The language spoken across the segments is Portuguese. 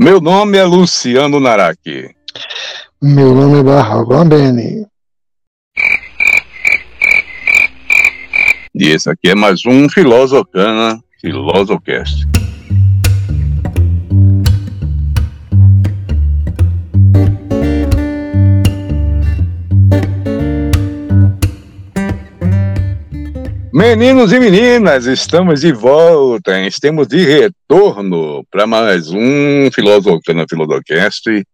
Meu nome é Luciano Naraki. Meu nome é Barra Beni. E esse aqui é mais um Filosofana Filosofcast. Meninos e meninas, estamos de volta, estamos de retorno para mais um Filosofana Filosofcast.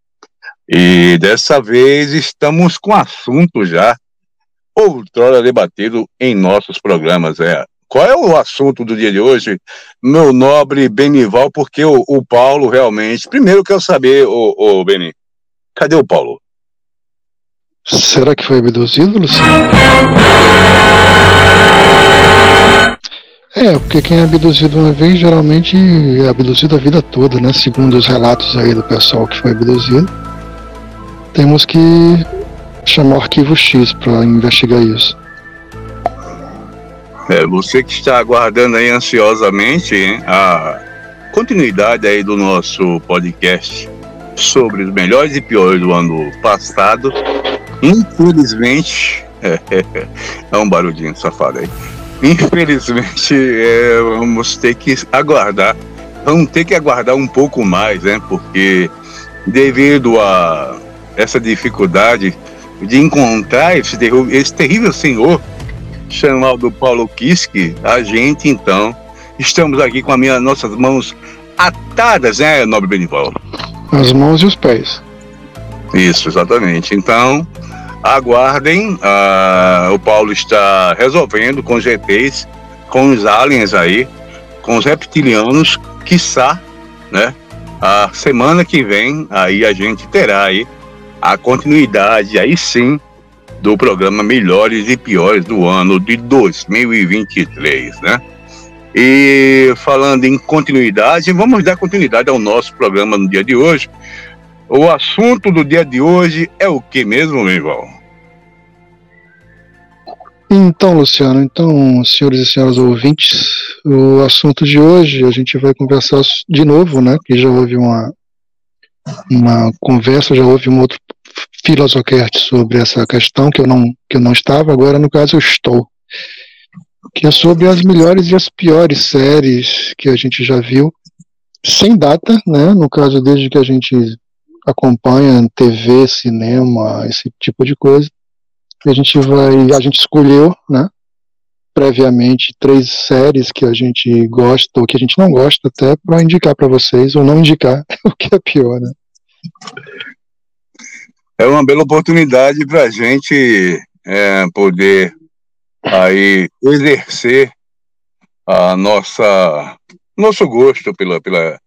E dessa vez estamos com assunto já outrora debatido em nossos programas. É, qual é o assunto do dia de hoje, meu nobre Benival? Porque o, o Paulo realmente. Primeiro quero saber, o Beni, cadê o Paulo? Será que foi abduzido, Luciano? É, porque quem é abduzido uma vez geralmente é abduzido a vida toda, né? Segundo os relatos aí do pessoal que foi abduzido. Temos que chamar o arquivo X para investigar isso. É, você que está aguardando aí ansiosamente hein, a continuidade aí do nosso podcast sobre os melhores e piores do ano passado, infelizmente, é, é um barulhinho safado aí. Infelizmente, é, vamos ter que aguardar, vamos ter que aguardar um pouco mais, né? Porque devido a essa dificuldade de encontrar esse, esse terrível senhor chamado Paulo Kiski, a gente então estamos aqui com as nossas mãos atadas, né, nobre Benival? As mãos e os pés. Isso, exatamente. Então, aguardem. Uh, o Paulo está resolvendo com os GTs, com os aliens aí, com os reptilianos, quiçá, né? A semana que vem, aí a gente terá aí a continuidade, aí sim, do programa Melhores e Piores do ano de 2023, né? E falando em continuidade, vamos dar continuidade ao nosso programa no dia de hoje. O assunto do dia de hoje é o que mesmo, meu irmão? Então, Luciano, então, senhores e senhoras ouvintes, o assunto de hoje a gente vai conversar de novo, né? Que já houve uma, uma conversa, já houve um outro filosocast sobre essa questão que eu não que eu não estava, agora no caso eu estou, que é sobre as melhores e as piores séries que a gente já viu, sem data, né? No caso desde que a gente acompanha TV, cinema, esse tipo de coisa. A gente vai, a gente escolheu, né? previamente três séries que a gente gosta ou que a gente não gosta até para indicar para vocês ou não indicar o que é pior, né? é uma bela oportunidade para a gente é, poder aí exercer a nossa nosso gosto pela pela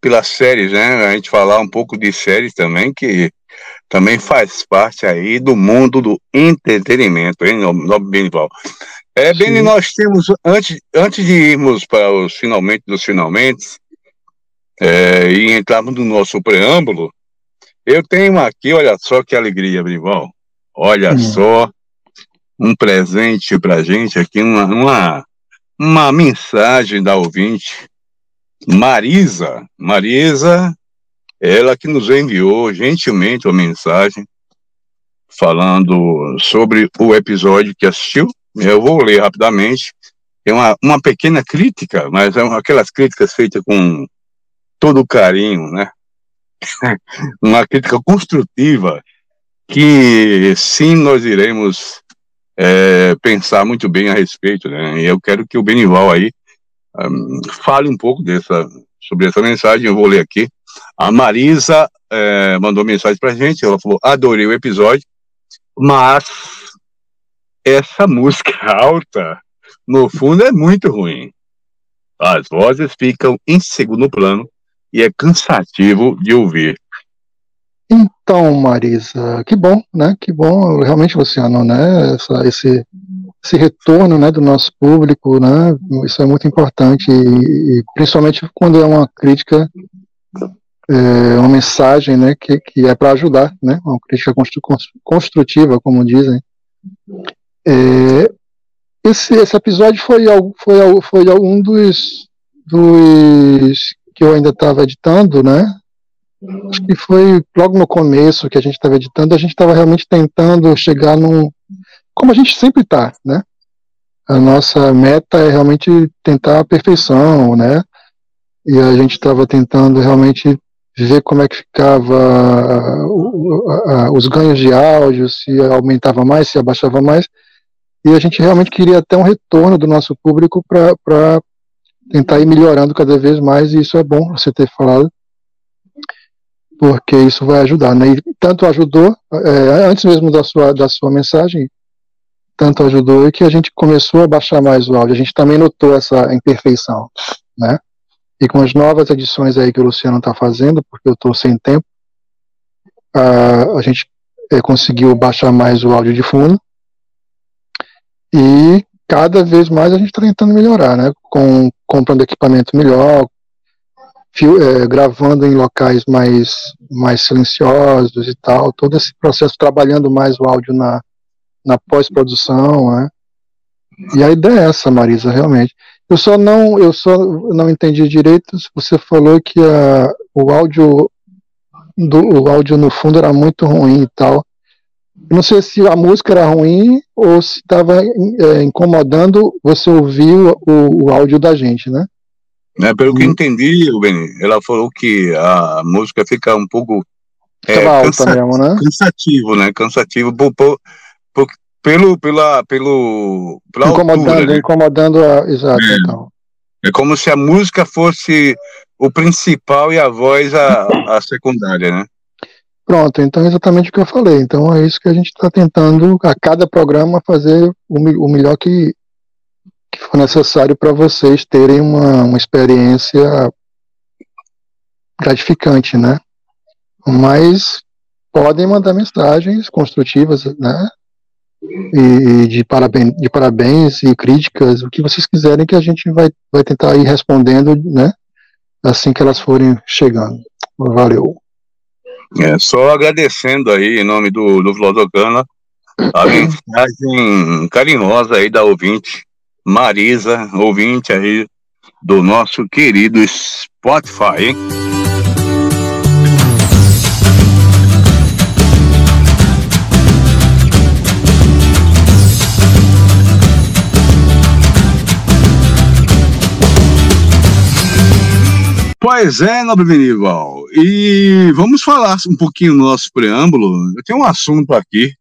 pelas séries, né? A gente falar um pouco de séries também que também faz parte aí do mundo do entretenimento, hein, Benival? É, Beni, nós temos, antes, antes de irmos para os finalmente dos finalmente, é, e entrarmos no nosso preâmbulo, eu tenho aqui, olha só que alegria, Brivão. Olha hum. só, um presente pra gente aqui, uma, uma, uma mensagem da ouvinte. Marisa, Marisa, ela que nos enviou gentilmente uma mensagem falando sobre o episódio que assistiu. Eu vou ler rapidamente. É uma, uma pequena crítica, mas é aquelas críticas feitas com todo carinho, né? uma crítica construtiva que sim nós iremos é, pensar muito bem a respeito, né? E eu quero que o Benival aí um, fale um pouco dessa sobre essa mensagem. Eu vou ler aqui. A Marisa é, mandou mensagem para gente. Ela falou: adorei o episódio, mas essa música alta no fundo é muito ruim. As vozes ficam em segundo plano e é cansativo de ouvir. Então, Marisa, que bom, né? Que bom, realmente, Luciano, né? Essa, esse, esse retorno, né, do nosso público, né? Isso é muito importante e, e principalmente quando é uma crítica, é, uma mensagem, né, que, que é para ajudar, né? Uma crítica construtiva, como dizem. É, esse, esse episódio foi, foi, foi um dos, dos que eu ainda estava editando, né? acho que foi logo no começo que a gente estava editando, a gente estava realmente tentando chegar num. Como a gente sempre está, né? A nossa meta é realmente tentar a perfeição, né? E a gente estava tentando realmente ver como é que ficava os ganhos de áudio, se aumentava mais, se abaixava mais. E a gente realmente queria ter um retorno do nosso público para tentar ir melhorando cada vez mais, e isso é bom você ter falado, porque isso vai ajudar. Né? E tanto ajudou, é, antes mesmo da sua, da sua mensagem, tanto ajudou que a gente começou a baixar mais o áudio. A gente também notou essa imperfeição, né? E com as novas edições aí que o Luciano está fazendo, porque eu estou sem tempo, a, a gente é, conseguiu baixar mais o áudio de fundo. E cada vez mais a gente está tentando melhorar, né? Com comprando equipamento melhor, fio, é, gravando em locais mais mais silenciosos e tal, todo esse processo trabalhando mais o áudio na na pós-produção, né? E a ideia é essa, Marisa, realmente. Eu só não, eu só não entendi direito. Você falou que a, o áudio do o áudio no fundo era muito ruim e tal. Não sei se a música era ruim ou se estava é, incomodando você ouvir o, o, áudio da gente, né? É, pelo que hum. entendi, Beni, ela falou que a música fica um pouco é, alta mesmo, né? cansativo, né? Cansativo por, por, por, pelo, pela, pelo, pela incomodando, altura, né? incomodando a, exato, é. então. É como se a música fosse o principal e a voz a, a secundária, né? Pronto, então é exatamente o que eu falei. Então é isso que a gente está tentando a cada programa fazer o, o melhor que, que for necessário para vocês terem uma, uma experiência gratificante, né? Mas podem mandar mensagens construtivas, né? E, de, parabéns, de parabéns e críticas, o que vocês quiserem que a gente vai, vai tentar ir respondendo, né? Assim que elas forem chegando. Valeu. É, só agradecendo aí, em nome do, do Filosofana, a mensagem carinhosa aí da ouvinte, Marisa, ouvinte aí do nosso querido Spotify, hein? Pois é, Nobre Benival. E vamos falar um pouquinho do nosso preâmbulo. Eu tenho um assunto aqui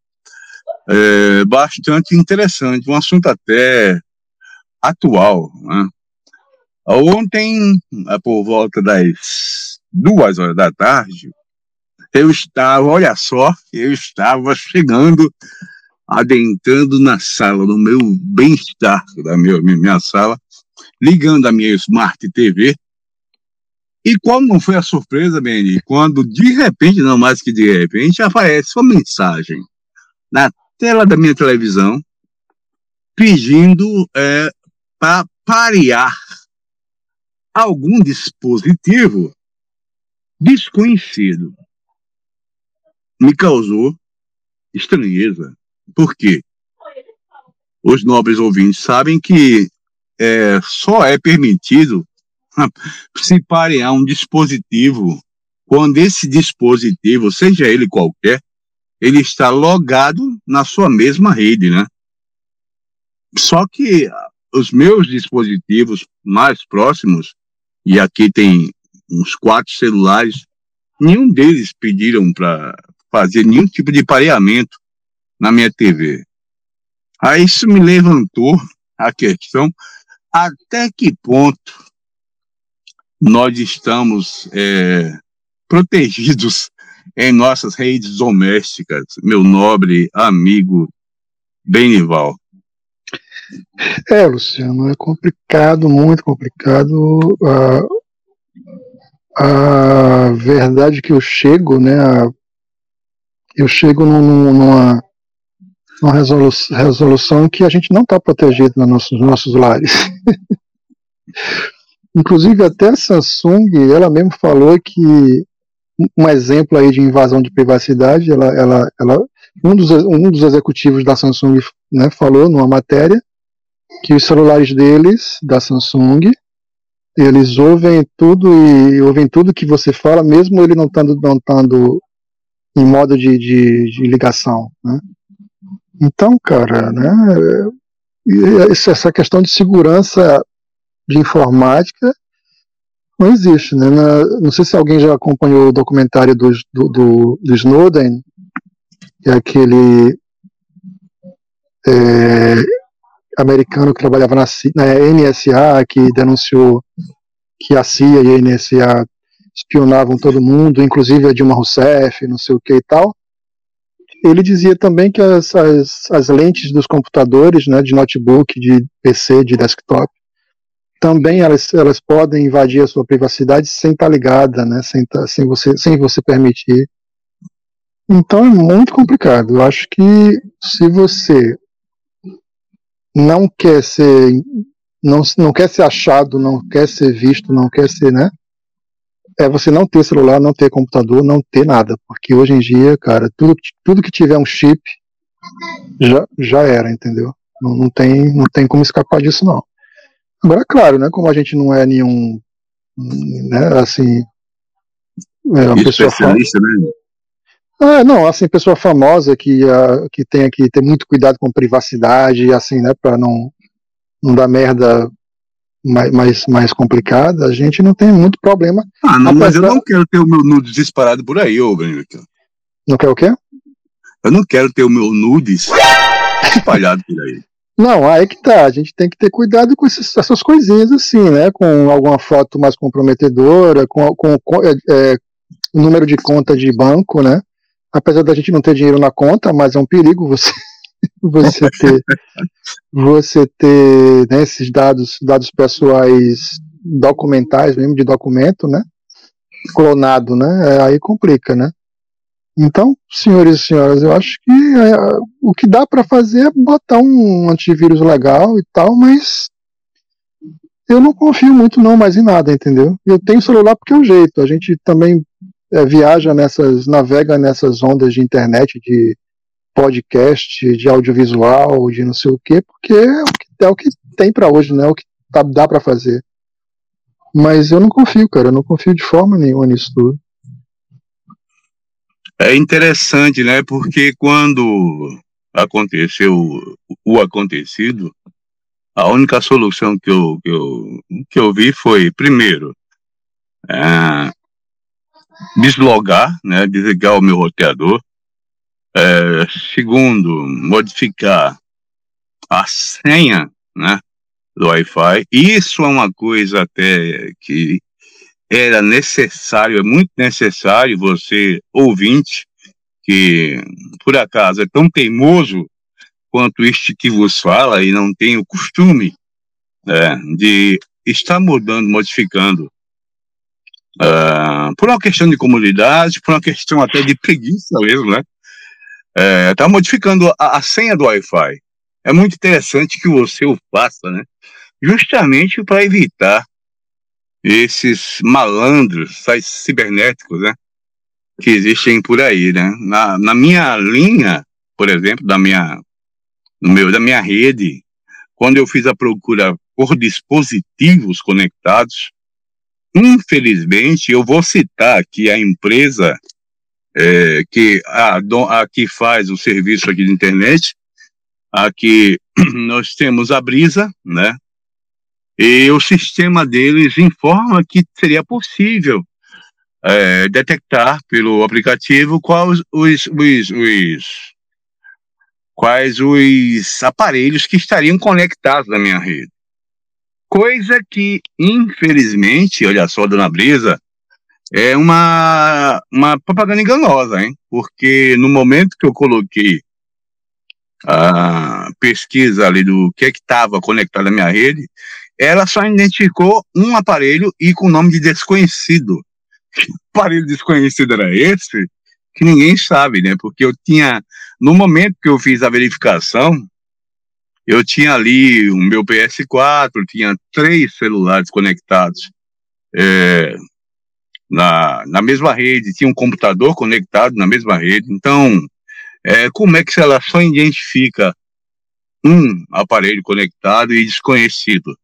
é, bastante interessante, um assunto até atual. Né? Ontem, por volta das duas horas da tarde, eu estava, olha só, eu estava chegando, adentrando na sala, no meu bem-estar da minha, minha sala, ligando a minha Smart TV e qual não foi a surpresa, Benny, quando de repente, não mais que de repente, aparece uma mensagem na tela da minha televisão pedindo é, para parear algum dispositivo desconhecido. Me causou estranheza. Por quê? Os nobres ouvintes sabem que é, só é permitido se parear um dispositivo, quando esse dispositivo, seja ele qualquer, ele está logado na sua mesma rede, né? Só que os meus dispositivos mais próximos, e aqui tem uns quatro celulares, nenhum deles pediram para fazer nenhum tipo de pareamento na minha TV. Aí isso me levantou a questão até que ponto nós estamos é, protegidos em nossas redes domésticas, meu nobre amigo Benival. É, Luciano, é complicado, muito complicado. A, a verdade que eu chego, né? A, eu chego num, numa, numa resolução, resolução que a gente não está protegido nos nossos, nossos lares. Inclusive até a Samsung, ela mesmo falou que um exemplo aí de invasão de privacidade, ela, ela, ela um, dos, um dos executivos da Samsung né, falou numa matéria que os celulares deles, da Samsung, eles ouvem tudo e ouvem tudo que você fala, mesmo ele não estando não estando em modo de, de, de ligação, né? Então, cara, né? Essa questão de segurança de informática não existe, né? Não sei se alguém já acompanhou o documentário do, do, do, do Snowden, que é aquele é, americano que trabalhava na, na NSA, que denunciou que a CIA e a NSA espionavam todo mundo, inclusive a Dilma Rousseff, não sei o que e tal. Ele dizia também que as, as, as lentes dos computadores, né, de notebook, de PC, de desktop, também elas, elas podem invadir a sua privacidade sem estar ligada, né, sem, tá, sem, você, sem você permitir. Então é muito complicado. Eu acho que se você não quer ser não, não quer ser achado, não quer ser visto, não quer ser, né? É você não ter celular, não ter computador, não ter nada. Porque hoje em dia, cara, tudo, tudo que tiver um chip já, já era, entendeu? Não, não, tem, não tem como escapar disso, não. Agora, claro, né? Como a gente não é nenhum, né, assim, é uma pessoa especialista, né? Ah, não, assim, pessoa famosa que, uh, que tem que ter muito cuidado com privacidade, assim, né, para não, não dar merda mais, mais, mais complicada, a gente não tem muito problema. Ah, não, mas eu não quero ter o meu nudes disparado por aí, ô Benito. Não quer o quê? Eu não quero ter o meu nudes espalhado por aí. Não, aí que tá. A gente tem que ter cuidado com esses, essas coisinhas assim, né? Com alguma foto mais comprometedora, com, com, com é, é, número de conta de banco, né? apesar da gente não ter dinheiro na conta, mas é um perigo você você ter você ter né, esses dados dados pessoais documentais mesmo de documento, né? Clonado, né? É, aí complica, né? Então, senhores e senhoras, eu acho que é, o que dá para fazer é botar um antivírus legal e tal, mas eu não confio muito não mais em nada, entendeu? Eu tenho celular porque é o jeito. A gente também é, viaja nessas, navega nessas ondas de internet, de podcast, de audiovisual, de não sei o quê, porque é o que, é o que tem para hoje, né? É o que tá, dá para fazer. Mas eu não confio, cara, eu não confio de forma nenhuma nisso tudo. É interessante, né? Porque quando aconteceu o acontecido, a única solução que eu, que eu, que eu vi foi, primeiro, é, deslogar, né, desligar o meu roteador. É, segundo, modificar a senha, né, do Wi-Fi. Isso é uma coisa até que era necessário, é muito necessário você, ouvinte, que por acaso é tão teimoso quanto este que vos fala e não tem o costume é, de estar mudando, modificando Uh, por uma questão de comunidade, por uma questão até de preguiça mesmo, né? Está é, modificando a, a, senha do Wi-Fi. É muito interessante que você o faça, né? Justamente para evitar esses malandros, esses cibernéticos, né? Que existem por aí, né? Na, na minha linha, por exemplo, da minha, no meu, da minha rede, quando eu fiz a procura por dispositivos conectados, Infelizmente, eu vou citar aqui a empresa é, que, a, a que faz o serviço aqui de internet. Aqui nós temos a Brisa, né? E o sistema deles informa que seria possível é, detectar pelo aplicativo quais os, os, os, quais os aparelhos que estariam conectados na minha rede. Coisa que, infelizmente, olha só, dona Brisa, é uma, uma propaganda enganosa, hein? Porque no momento que eu coloquei a pesquisa ali do que é que estava conectado à minha rede, ela só identificou um aparelho e com o nome de desconhecido. Que aparelho desconhecido era esse? Que ninguém sabe, né? Porque eu tinha, no momento que eu fiz a verificação, eu tinha ali o meu PS4, tinha três celulares conectados é, na, na mesma rede, tinha um computador conectado na mesma rede. Então, é, como é que ela só identifica um aparelho conectado e desconhecido?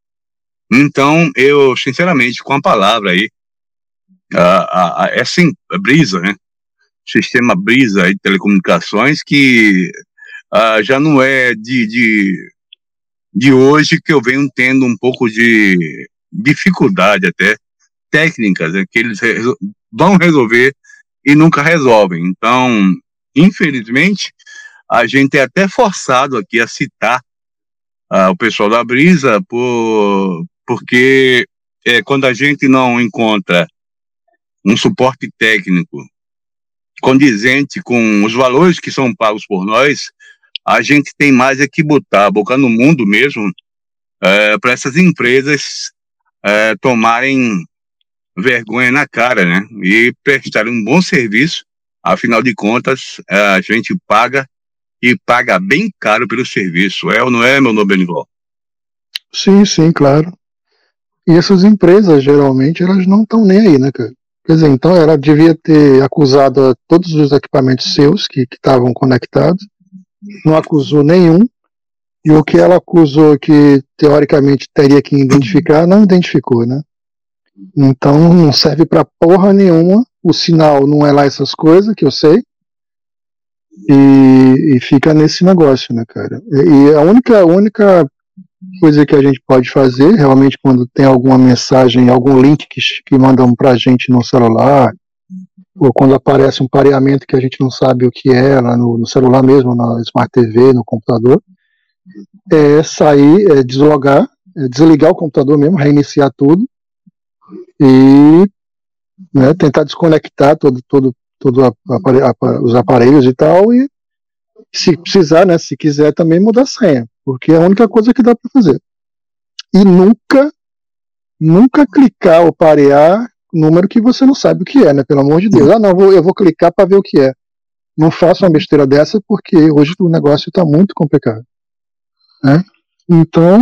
Então, eu, sinceramente, com a palavra aí, a, a, essa brisa, né? Sistema brisa de telecomunicações que uh, já não é de, de, de hoje que eu venho tendo um pouco de dificuldade até técnicas né, que eles resol vão resolver e nunca resolvem. Então, infelizmente, a gente é até forçado aqui a citar uh, o pessoal da Brisa por, porque é, quando a gente não encontra um suporte técnico condizente com os valores que são pagos por nós, a gente tem mais é que botar a boca no mundo mesmo é, para essas empresas é, tomarem vergonha na cara, né? E prestarem um bom serviço. Afinal de contas, é, a gente paga e paga bem caro pelo serviço. É ou não é, meu nome? Sim, sim, claro. E essas empresas, geralmente, elas não estão nem aí, né, cara? Quer dizer, então ela devia ter acusado todos os equipamentos seus que estavam conectados, não acusou nenhum, e o que ela acusou que teoricamente teria que identificar, não identificou, né? Então não serve para porra nenhuma, o sinal não é lá essas coisas, que eu sei, e, e fica nesse negócio, né, cara? E, a única, única coisa que a gente pode fazer, realmente, quando tem alguma mensagem, algum link que, que mandam para a gente no celular, ou quando aparece um pareamento que a gente não sabe o que é, lá no, no celular mesmo, na Smart TV, no computador, é sair, é deslogar, é desligar o computador mesmo, reiniciar tudo e né, tentar desconectar todo, todo, todo os aparelhos e tal e se precisar, né, se quiser também mudar a senha porque é a única coisa que dá para fazer. E nunca, nunca clicar ou parear número que você não sabe o que é, né? Pelo amor de Deus. Ah, não, eu vou clicar para ver o que é. Não faça uma besteira dessa, porque hoje o negócio está muito complicado. Né? Então,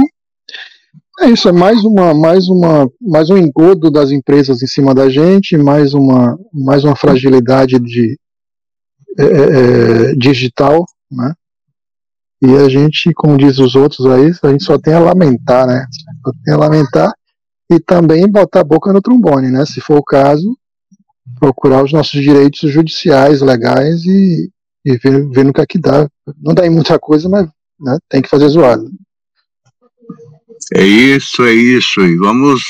é isso, é mais uma, mais uma, mais um engodo das empresas em cima da gente, mais uma, mais uma fragilidade de é, é, é digital, né? E a gente, como diz os outros aí, a gente só tem a lamentar, né? Só tem a lamentar e também botar a boca no trombone, né? Se for o caso, procurar os nossos direitos judiciais, legais e, e ver, ver no que é que dá. Não dá em muita coisa, mas né, tem que fazer zoado. É isso, é isso. E vamos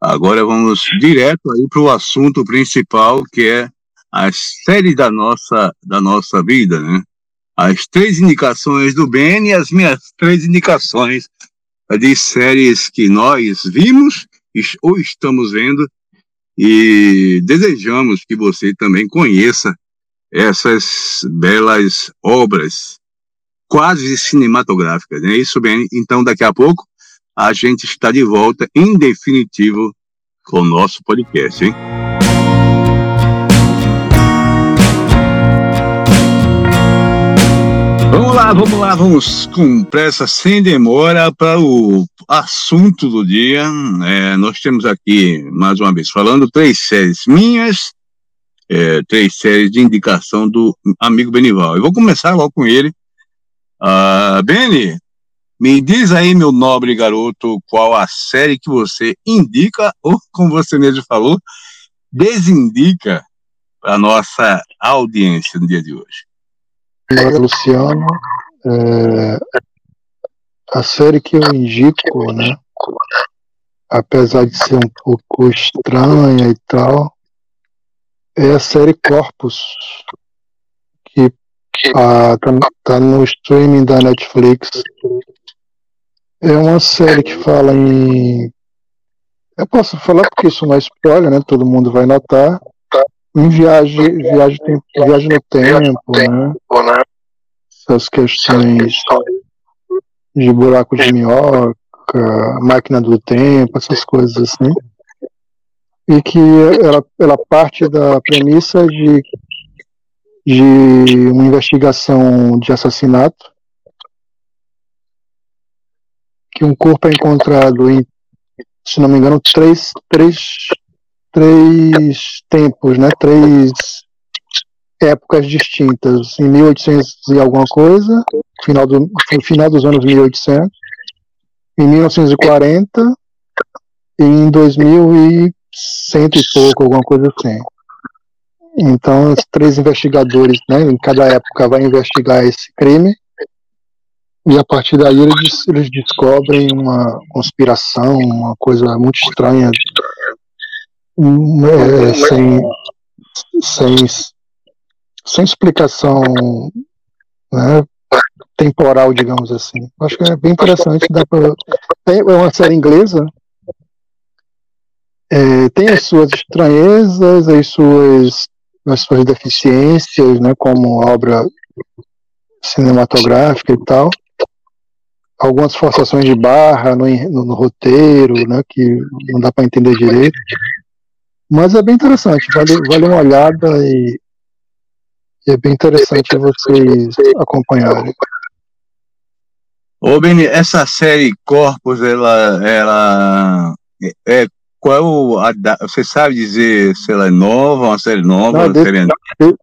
agora vamos direto aí para o assunto principal, que é a série da nossa da nossa vida, né? As três indicações do Ben e as minhas três indicações de séries que nós vimos ou estamos vendo e desejamos que você também conheça essas belas obras quase cinematográficas, não é isso, Ben? Então, daqui a pouco, a gente está de volta, em definitivo, com o nosso podcast, hein? Vamos lá, vamos lá, vamos com pressa, sem demora, para o assunto do dia. É, nós temos aqui, mais uma vez, falando três séries minhas, é, três séries de indicação do amigo Benival. Eu vou começar logo com ele. Uh, Beni, me diz aí, meu nobre garoto, qual a série que você indica, ou como você mesmo falou, desindica a nossa audiência no dia de hoje. Luciano. É, a série que eu indico, né? Apesar de ser um pouco estranha e tal, é a série Corpus, que ah, tá, tá no streaming da Netflix. É uma série que fala em. Eu posso falar porque isso não é spoiler, né? Todo mundo vai notar em viagem, viagem, tempo, viagem no tempo, né? Essas questões de buraco de minhoca, máquina do tempo, essas coisas assim. E que ela, ela parte da premissa de, de uma investigação de assassinato, que um corpo é encontrado em, se não me engano, três, três três tempos, né? Três épocas distintas. Em 1800 e alguma coisa, final do, final dos anos 1800, em 1940 em 2100 e pouco, alguma coisa assim. Então, os três investigadores, né, em cada época, vai investigar esse crime. E a partir daí eles, eles descobrem uma conspiração, uma coisa muito estranha, é, sem, sem, sem explicação né, temporal, digamos assim. Acho que é bem interessante. Dá pra, é uma série inglesa, é, tem as suas estranhezas, as suas, as suas deficiências, né, como obra cinematográfica e tal. Algumas forçações de barra no, no, no roteiro, né, que não dá para entender direito. Mas é bem interessante, vale, vale uma olhada e, e é bem interessante vocês acompanharem. Ô, Beni, essa série Corpus, ela, ela é, qual a, você sabe dizer se ela é nova, uma série nova? Não, desse, série...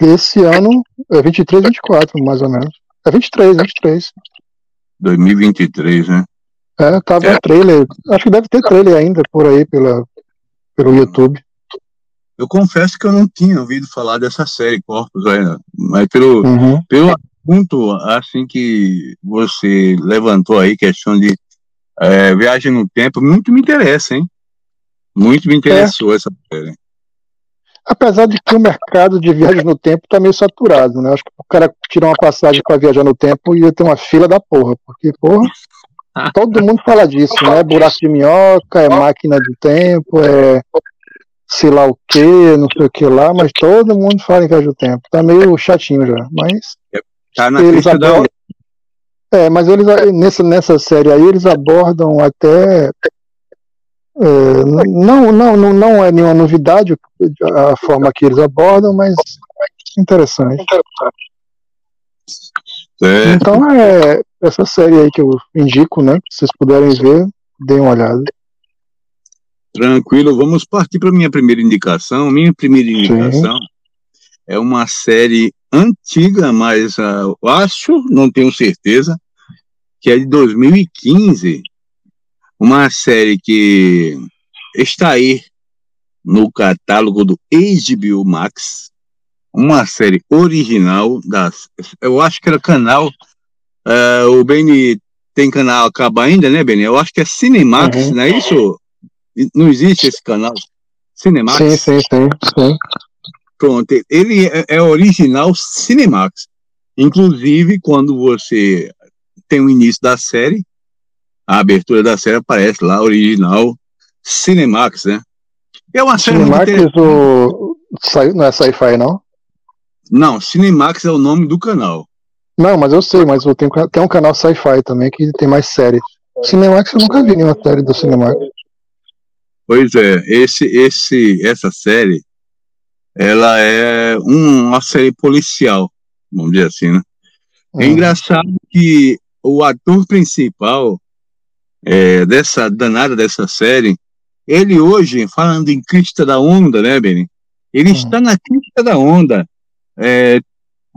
desse ano é 23, 24, mais ou menos. É 23, 23. 2023, né? É, tava é. trailer. Acho que deve ter trailer ainda por aí pela, pelo YouTube. Eu confesso que eu não tinha ouvido falar dessa série Corpus ainda, mas pelo, uhum. pelo assunto assim que você levantou aí, questão de é, viagem no tempo, muito me interessa, hein? Muito me interessou é. essa série. Apesar de que o mercado de viagem no tempo tá meio saturado, né? Acho que o cara tirar uma passagem para viajar no tempo ia ter uma fila da porra, porque, porra, todo mundo fala disso, né? Buraco de minhoca, é máquina do tempo, é sei lá o que, não sei o que lá, mas todo mundo fala em viagem no tempo. Tá meio chatinho já, mas. Tá na eles abordam, É, mas eles nessa, nessa série aí eles abordam até. É, não, não, não, não é nenhuma novidade a forma que eles abordam, mas interessante. É. Então é essa série aí que eu indico, né? Se vocês puderem ver, deem uma olhada. Tranquilo, vamos partir para minha primeira indicação. Minha primeira indicação Sim. é uma série antiga, mas uh, acho, não tenho certeza, que é de 2015, uma série que está aí no catálogo do HBO Max, uma série original das, eu acho que era canal, uh, o Beni tem canal acaba ainda, né, Beni? Eu acho que é Cinemax, uhum. não é isso? Não existe esse canal? Cinemax? Sim, sim, sim. sim. Pronto, ele é, é original Cinemax. Inclusive, quando você tem o início da série, a abertura da série aparece lá, original Cinemax, né? É uma série Cinemax o... não é sci-fi, não? Não, Cinemax é o nome do canal. Não, mas eu sei, mas tem, tem um canal sci-fi também que tem mais séries. Cinemax eu nunca vi nenhuma série do Cinemax. Pois é, esse, esse, essa série ela é uma série policial, vamos dizer assim, né? É uhum. engraçado que o ator principal é, dessa danada dessa série, ele hoje, falando em crista da onda, né, Beni? Ele uhum. está na crista da onda, é,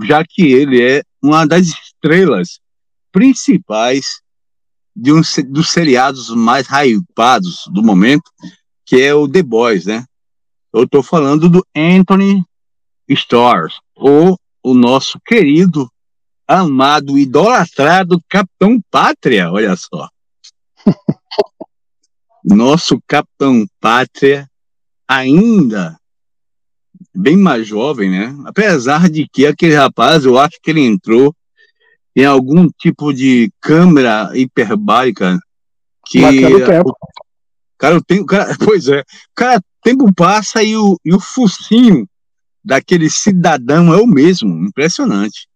já que ele é uma das estrelas principais de um dos seriados mais hypados do momento, que é o The Boys, né? Eu estou falando do Anthony Stars, ou o nosso querido, amado, idolatrado Capitão Pátria, olha só. nosso Capitão Pátria, ainda bem mais jovem, né? Apesar de que aquele rapaz, eu acho que ele entrou em algum tipo de câmera hiperbárica que cara tem, o cara, pois é, cara tempo passa e o, e o focinho daquele cidadão é o mesmo, impressionante,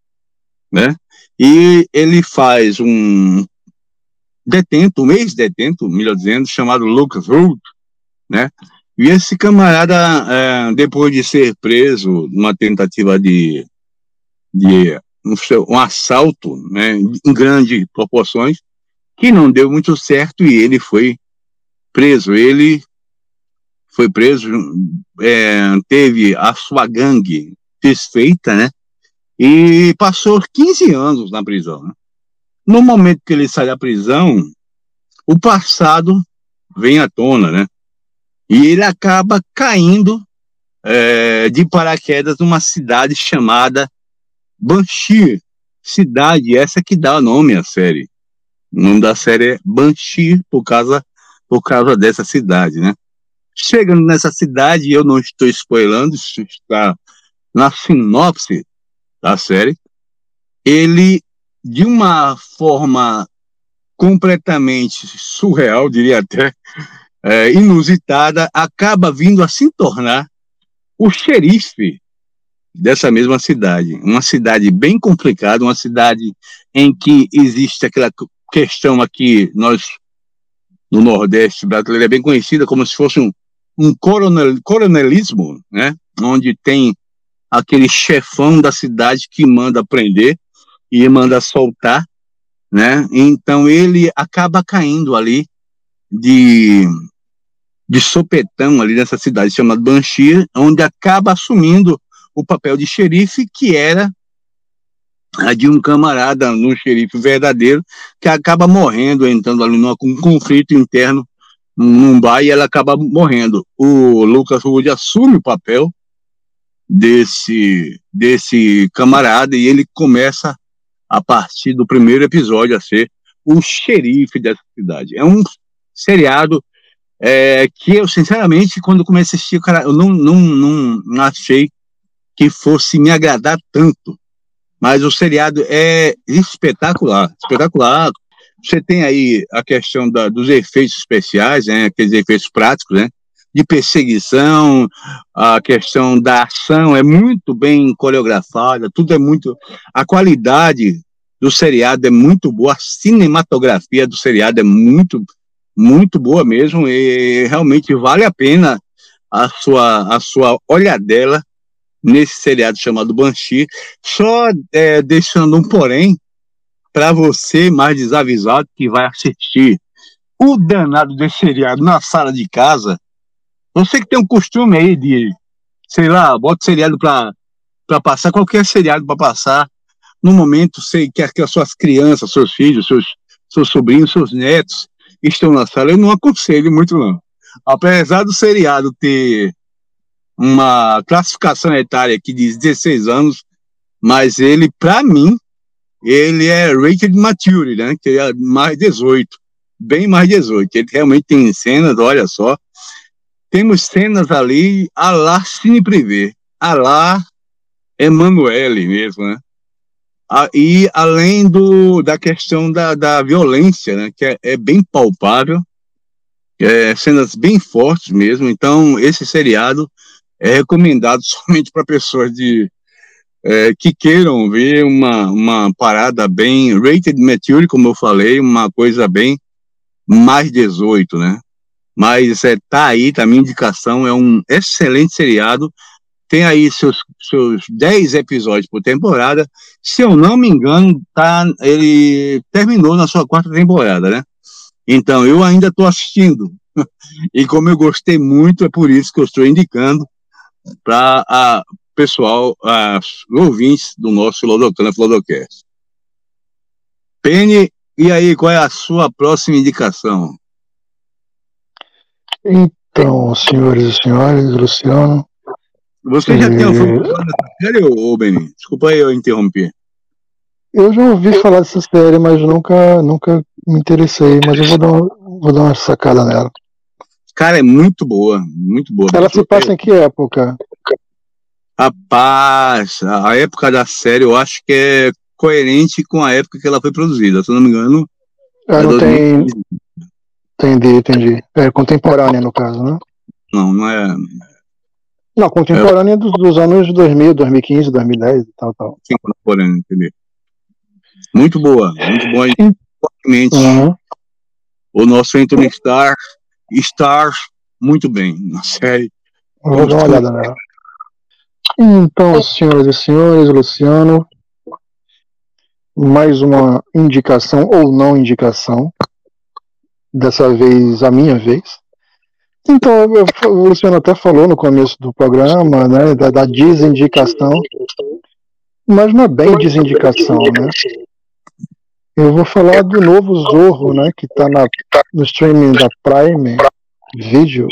né? E ele faz um detento, um ex-detento, melhor dizendo, chamado Lucas Hood, né? E esse camarada, é, depois de ser preso numa tentativa de, de um, um assalto, né, em grandes proporções, que não deu muito certo e ele foi preso. Ele foi preso, é, teve a sua gangue desfeita, né? E passou 15 anos na prisão. Né? No momento que ele sai da prisão, o passado vem à tona, né? E ele acaba caindo é, de paraquedas numa cidade chamada Banshee. Cidade essa que dá nome à série. O nome da série é Banshee por causa, por causa dessa cidade, né? Chegando nessa cidade, eu não estou spoilando, isso está na sinopse da série, ele, de uma forma completamente surreal, diria até, é, inusitada, acaba vindo a se tornar o xerife dessa mesma cidade. Uma cidade bem complicada, uma cidade em que existe aquela questão aqui, nós no Nordeste brasileiro é bem conhecida como se fosse um, um coronel, coronelismo, né? onde tem aquele chefão da cidade que manda prender e manda soltar, né? Então ele acaba caindo ali de de sopetão ali nessa cidade chamada Banshee, onde acaba assumindo o papel de xerife que era de um camarada, um xerife verdadeiro, que acaba morrendo, entrando ali num conflito interno num bar e ela acaba morrendo. O Lucas Wood assume o papel desse, desse camarada e ele começa, a partir do primeiro episódio, a ser o xerife dessa cidade. É um seriado é, que eu, sinceramente, quando comecei a assistir, cara, eu não, não, não achei que fosse me agradar tanto. Mas o seriado é espetacular, espetacular. Você tem aí a questão da, dos efeitos especiais, né, aqueles efeitos práticos, né? de perseguição, a questão da ação é muito bem coreografada, tudo é muito. A qualidade do seriado é muito boa, a cinematografia do seriado é muito, muito boa mesmo, e realmente vale a pena a sua, a sua olhadela nesse seriado chamado Banshee. Só é, deixando um porém para você mais desavisado que vai assistir o danado desse seriado na sala de casa você que tem um costume aí de, sei lá, bota seriado para passar, qualquer seriado para passar, no momento, sei que, que as suas crianças, seus filhos, seus, seus sobrinhos, seus netos estão na sala, eu não aconselho muito, não. Apesar do seriado ter uma classificação etária que diz 16 anos, mas ele, para mim, ele é rated mature, né? Que é mais 18, bem mais 18. Ele realmente tem cenas, olha só, temos cenas ali a lá Cine Privé, a lá Emanuele mesmo, né? E além do, da questão da, da violência, né, que é, é bem palpável, é, cenas bem fortes mesmo. Então, esse seriado é recomendado somente para pessoas de, é, que queiram ver uma, uma parada bem rated mature, como eu falei, uma coisa bem mais 18, né? Mas é, tá aí, tá a minha indicação, é um excelente seriado. Tem aí seus, seus 10 episódios por temporada. Se eu não me engano, tá, ele terminou na sua quarta temporada, né? Então, eu ainda estou assistindo. e como eu gostei muito, é por isso que eu estou indicando para a pessoal, os ouvintes do nosso Lodocana Flodocast. Penny, e aí, qual é a sua próxima indicação? Então, senhores e senhores, Luciano. Você já e... tem ouvido falar dessa série, ô Beni? Desculpa aí eu interromper. Eu já ouvi falar dessa série, mas nunca, nunca me interessei. Mas eu vou dar, uma, vou dar uma sacada nela. Cara, é muito boa, muito boa. Ela se passa em que época? Rapaz, a época da série eu acho que é coerente com a época que ela foi produzida. Se eu não me engano. Ela é não tem, Entendi, entendi. É contemporânea, no caso, né? Não, não é. Não, contemporânea é... dos, dos anos 2000, 2015, 2010 e tal, tal. Sim, contemporânea, entendi. Muito boa, muito boa. Fortemente. Uhum. O nosso Anthony Star, muito bem na série. Vou dar uma olhada nela. Então, senhoras e senhores, Luciano, mais uma indicação ou não indicação dessa vez a minha vez. Então, o Luciano até falou no começo do programa, né, da, da desindicação, mas não é bem desindicação, né? Eu vou falar do novo Zorro, né? Que tá na, no streaming da Prime Video.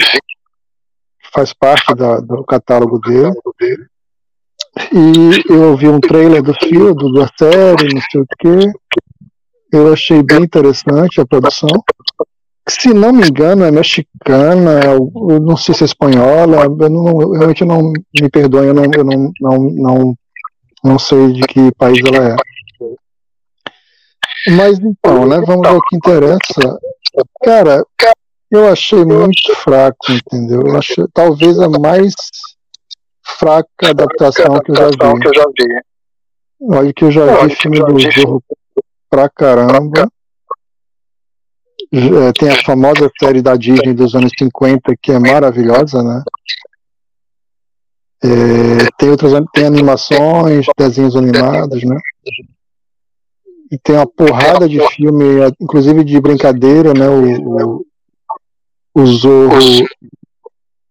Faz parte da, do catálogo dele. E eu ouvi um trailer do filme, da série, não sei o quê. Eu achei bem interessante a produção. Se não me engano, é mexicana, eu não sei se é espanhola, eu não, realmente não me perdoe, eu, não, eu não, não, não, não sei de que país ela é. Mas então, né, vamos ao que interessa. Cara, eu achei muito fraco, entendeu? Eu achei talvez a mais fraca adaptação que eu já vi. Olha que eu já vi filme do Zorro pra caramba. É, tem a famosa série da Disney dos anos 50 que é maravilhosa, né? É, tem outras tem animações, desenhos animados, né? E tem uma porrada de filme, inclusive de brincadeira, né? O, o, o Zorro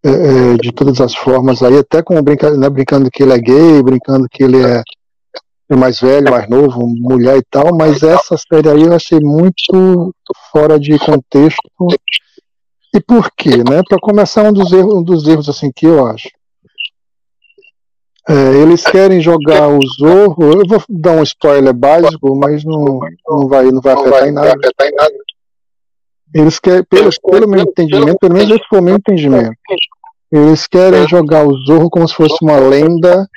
é, de todas as formas aí, até com brincando, né, brincando que ele é gay, brincando que ele é mais velho, mais novo, mulher e tal, mas essa série aí eu achei muito fora de contexto. E por quê, né? Para começar, um dos erros, um dos erros assim que eu acho. É, eles querem jogar o Zorro. Eu vou dar um spoiler básico, mas não, não vai, não vai afetar em nada. Eles querem, pelo, pelo meu entendimento, pelo menos esse foi o meu entendimento. Eles querem jogar o Zorro como se fosse uma lenda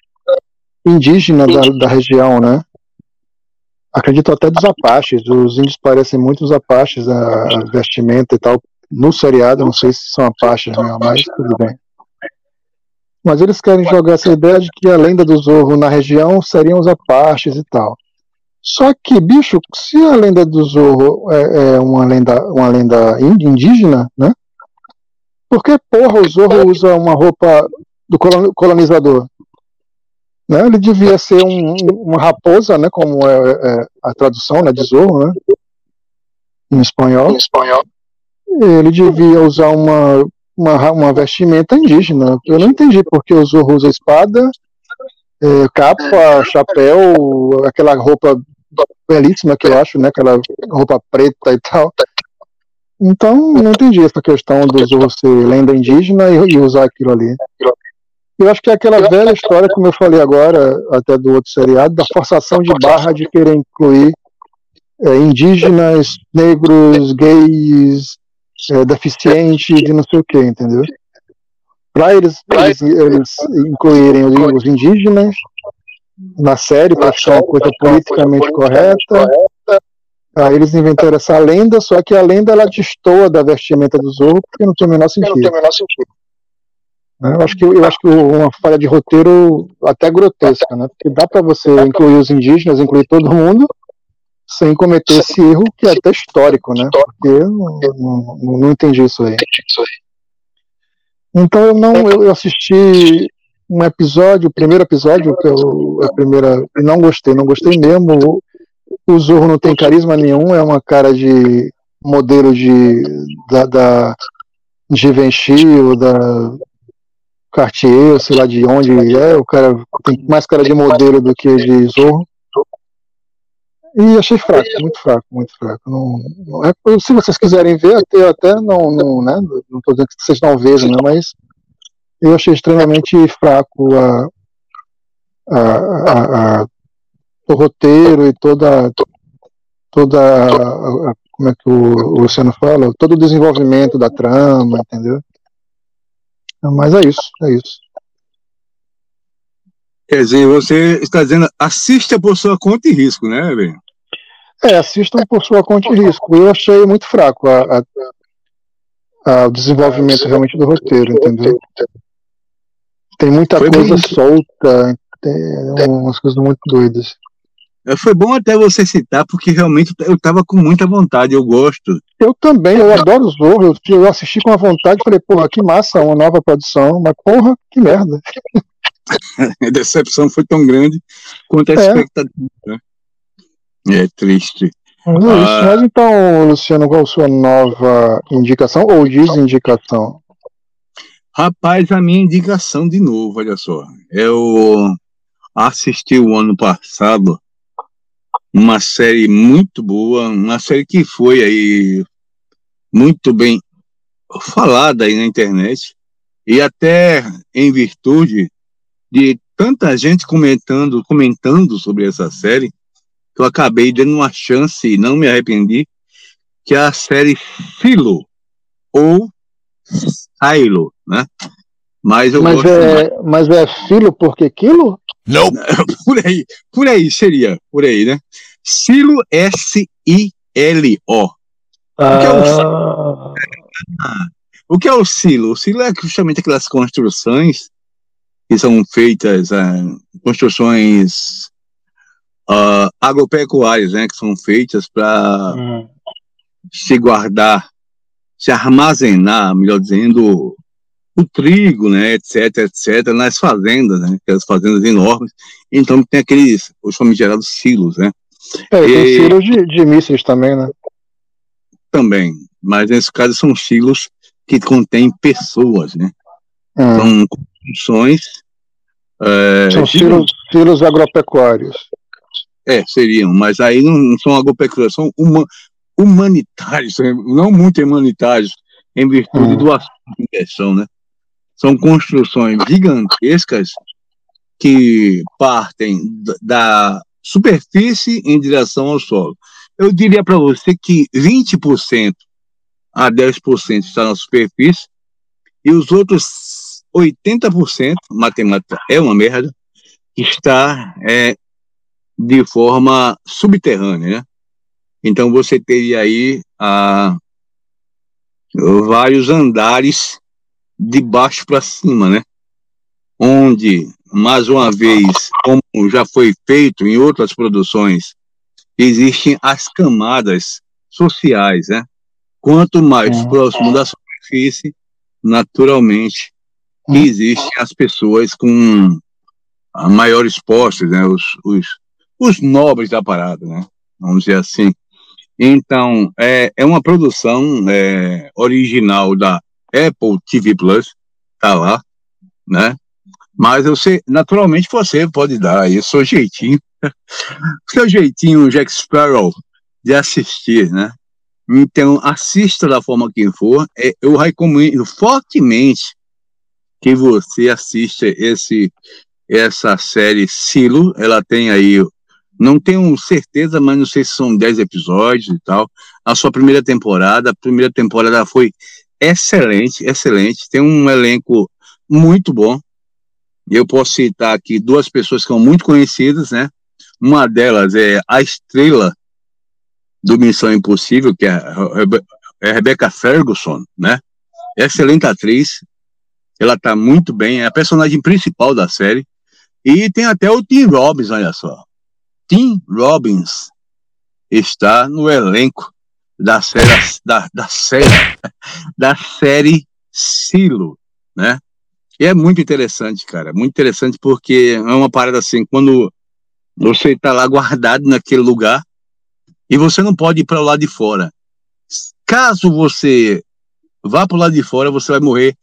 indígena da, da região, né? Acredito até dos Apaches. Os índios parecem muito os Apaches, a, vestimenta e tal. No seriado, não sei se são Apaches, né? mas tudo bem. Mas eles querem jogar essa ideia de que a lenda do Zorro na região seriam os Apaches e tal. Só que, bicho, se a lenda do Zorro é, é uma lenda, uma lenda indígena, né? Por que porra o Zorro usa uma roupa do colonizador? Né? Ele devia ser um, uma raposa, né? Como é, é, a tradução né, de Zorro, né? Em espanhol. Em espanhol. Ele devia usar uma, uma, uma vestimenta indígena. Eu não entendi porque o Zorro usa espada, é, capa, chapéu, aquela roupa belíssima que eu acho, né? Aquela roupa preta e tal. Então, não entendi essa questão do Zorro ser lenda indígena e, e usar aquilo ali. Eu acho que é aquela velha história, como eu falei agora, até do outro seriado, da forçação de barra de querer incluir é, indígenas, negros, gays, é, deficientes, de não sei o que, entendeu? Para eles, eles, eles, incluírem os indígenas na série, para ficar uma coisa politicamente correta, aí eles inventaram essa lenda, só que a lenda ela destoa da vestimenta dos outros, porque não tem o menor sentido. Né? Eu acho que, eu acho que uma falha de roteiro até grotesca, né? Porque dá para você incluir os indígenas, incluir todo mundo, sem cometer esse erro que é até histórico, né? Porque eu não, não, não entendi isso aí. Então eu não eu assisti um episódio, o primeiro episódio, que eu, a primeira, não gostei, não gostei mesmo. O Zorro não tem carisma nenhum, é uma cara de modelo de da, da Givenchy ou da Cartier, sei lá de onde é, o cara tem mais cara de modelo do que de Zorro. E achei fraco, muito fraco, muito fraco. Não, não é, se vocês quiserem ver, até, até não, não, né, não tô dizendo que vocês não vejam, né, mas eu achei extremamente fraco a, a, a, o roteiro e toda toda como é que o Luciano fala, todo o desenvolvimento da trama, entendeu? Mas é isso, é isso. Quer dizer, você está dizendo, assista por sua conta e risco, né, velho? É, assistam por sua conta e risco. Eu achei muito fraco a, a, a o desenvolvimento realmente do roteiro, entendeu? Tem muita Foi coisa muito... solta, tem umas coisas muito doidas. É, foi bom até você citar, porque realmente eu estava com muita vontade, eu gosto. Eu também, eu adoro os Zorro, eu assisti com a vontade, falei, porra, que massa, uma nova produção, mas porra, que merda. a decepção foi tão grande quanto a é. expectativa. Né? É triste. Mas, é ah, mas então, Luciano, qual a sua nova indicação ou desindicação? Rapaz, a minha indicação de novo, olha só. Eu assisti o ano passado uma série muito boa, uma série que foi aí muito bem falada aí na internet e até em virtude de tanta gente comentando, comentando sobre essa série, que eu acabei dando uma chance e não me arrependi, que é a série Filo ou Silo, né? Mas eu mas é, de... mas é filo porque quilo? Não. por aí, por aí seria, por aí, né? Silo S-I-L-O. Ah. O, que é o... Ah. o que é o silo? O silo é justamente aquelas construções que são feitas, uh, construções uh, agropecuárias, né, que são feitas para hum. se guardar, se armazenar, melhor dizendo, o trigo, né, etc, etc, nas fazendas, né, aquelas fazendas enormes. Então tem aqueles, os famigerados silos, né. É, e tem silos de, de mísseis também, né. Também, mas nesse caso são silos que contêm pessoas, né. Hum. São construções. É, são silos, silos agropecuários. É, seriam, mas aí não, não são agropecuários, são uma, humanitários, não muito humanitários, em virtude hum. do assunto em questão, né? São construções gigantescas que partem da superfície em direção ao solo. Eu diria para você que 20% a 10% está na superfície e os outros 80%, matemática é uma merda, está é, de forma subterrânea, né? Então você teria aí vários andares de baixo para cima, né? Onde, mais uma vez, como já foi feito em outras produções, existem as camadas sociais, né? Quanto mais é. próximo da superfície, naturalmente, hum. existem as pessoas com maiores postos, né? Os, os, os nobres da parada, né? Vamos dizer assim. Então, é, é uma produção é, original da Apple TV Plus, tá lá, né? Mas eu sei, naturalmente você pode dar aí o seu jeitinho, seu jeitinho Jack Sparrow de assistir, né? Então, assista da forma que for. É, eu recomendo fortemente que você assista esse essa série Silo. Ela tem aí, não tenho certeza, mas não sei se são 10 episódios e tal. A sua primeira temporada, a primeira temporada foi excelente, excelente. Tem um elenco muito bom. Eu posso citar aqui duas pessoas que são muito conhecidas, né? Uma delas é a estrela do Missão Impossível, que é a Rebecca Ferguson, né? Excelente atriz. Ela está muito bem, é a personagem principal da série. E tem até o Tim Robbins, olha só. Tim Robbins está no elenco da série, da, da série, da série Silo, né? E é muito interessante, cara, muito interessante porque é uma parada assim, quando você está lá guardado naquele lugar e você não pode ir para o lado de fora. Caso você vá para o lado de fora, você vai morrer